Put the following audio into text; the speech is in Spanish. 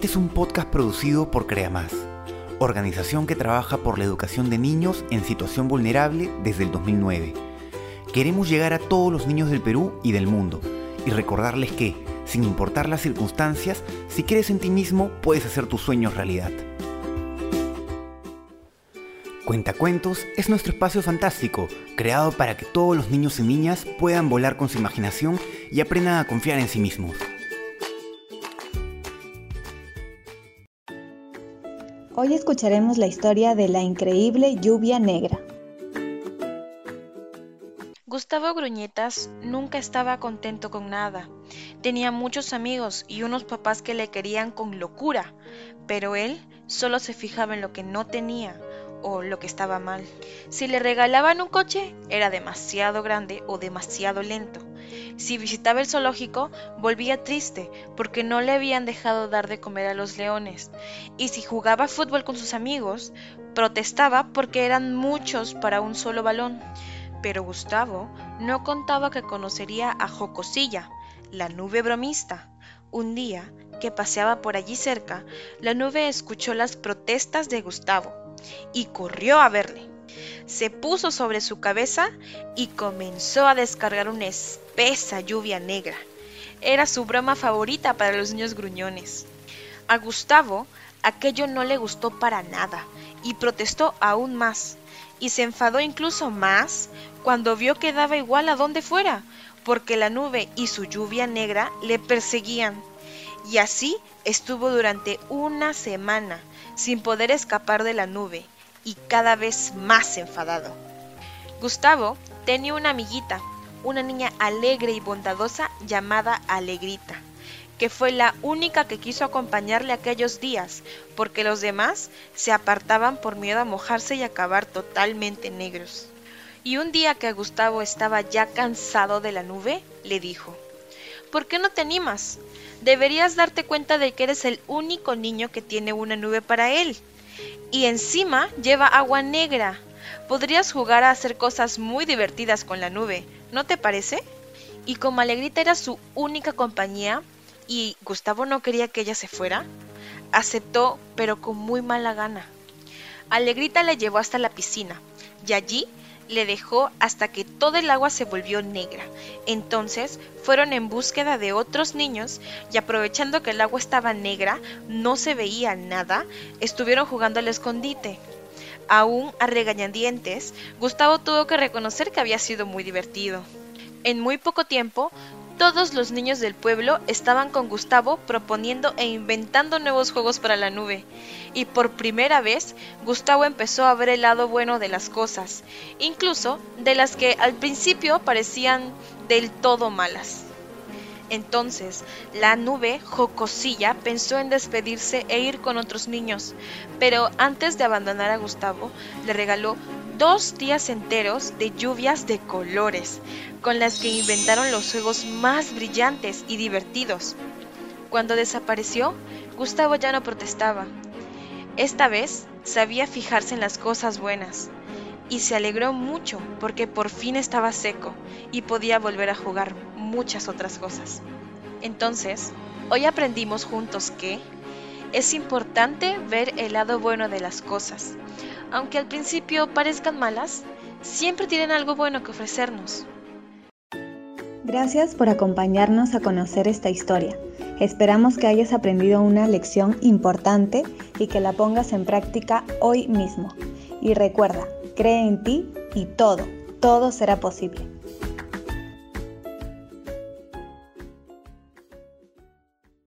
Este es un podcast producido por CreaMás, organización que trabaja por la educación de niños en situación vulnerable desde el 2009. Queremos llegar a todos los niños del Perú y del mundo y recordarles que, sin importar las circunstancias, si crees en ti mismo, puedes hacer tus sueños realidad. Cuentacuentos es nuestro espacio fantástico, creado para que todos los niños y niñas puedan volar con su imaginación y aprendan a confiar en sí mismos. Hoy escucharemos la historia de la increíble lluvia negra. Gustavo Gruñetas nunca estaba contento con nada. Tenía muchos amigos y unos papás que le querían con locura, pero él solo se fijaba en lo que no tenía o lo que estaba mal. Si le regalaban un coche, era demasiado grande o demasiado lento. Si visitaba el zoológico, volvía triste porque no le habían dejado dar de comer a los leones. Y si jugaba fútbol con sus amigos, protestaba porque eran muchos para un solo balón. Pero Gustavo no contaba que conocería a Jocosilla, la nube bromista. Un día que paseaba por allí cerca, la nube escuchó las protestas de Gustavo y corrió a verle. Se puso sobre su cabeza y comenzó a descargar una espesa lluvia negra. Era su broma favorita para los niños gruñones. A Gustavo aquello no le gustó para nada y protestó aún más. Y se enfadó incluso más cuando vio que daba igual a donde fuera, porque la nube y su lluvia negra le perseguían. Y así estuvo durante una semana, sin poder escapar de la nube y cada vez más enfadado. Gustavo tenía una amiguita, una niña alegre y bondadosa llamada Alegrita, que fue la única que quiso acompañarle aquellos días, porque los demás se apartaban por miedo a mojarse y acabar totalmente negros. Y un día que Gustavo estaba ya cansado de la nube, le dijo, ¿Por qué no te animas? Deberías darte cuenta de que eres el único niño que tiene una nube para él. Y encima lleva agua negra. Podrías jugar a hacer cosas muy divertidas con la nube, ¿no te parece? Y como Alegrita era su única compañía y Gustavo no quería que ella se fuera, aceptó, pero con muy mala gana. Alegrita le llevó hasta la piscina y allí le dejó hasta que todo el agua se volvió negra. Entonces fueron en búsqueda de otros niños y aprovechando que el agua estaba negra, no se veía nada, estuvieron jugando al escondite. Aún a regañadientes, Gustavo tuvo que reconocer que había sido muy divertido. En muy poco tiempo, todos los niños del pueblo estaban con Gustavo proponiendo e inventando nuevos juegos para la nube. Y por primera vez, Gustavo empezó a ver el lado bueno de las cosas, incluso de las que al principio parecían del todo malas. Entonces, la nube jocosilla pensó en despedirse e ir con otros niños, pero antes de abandonar a Gustavo, le regaló dos días enteros de lluvias de colores, con las que inventaron los juegos más brillantes y divertidos. Cuando desapareció, Gustavo ya no protestaba. Esta vez sabía fijarse en las cosas buenas y se alegró mucho porque por fin estaba seco y podía volver a jugar muchas otras cosas. Entonces, hoy aprendimos juntos que es importante ver el lado bueno de las cosas, aunque al principio parezcan malas, siempre tienen algo bueno que ofrecernos. Gracias por acompañarnos a conocer esta historia. Esperamos que hayas aprendido una lección importante y que la pongas en práctica hoy mismo. Y recuerda, cree en ti y todo, todo será posible.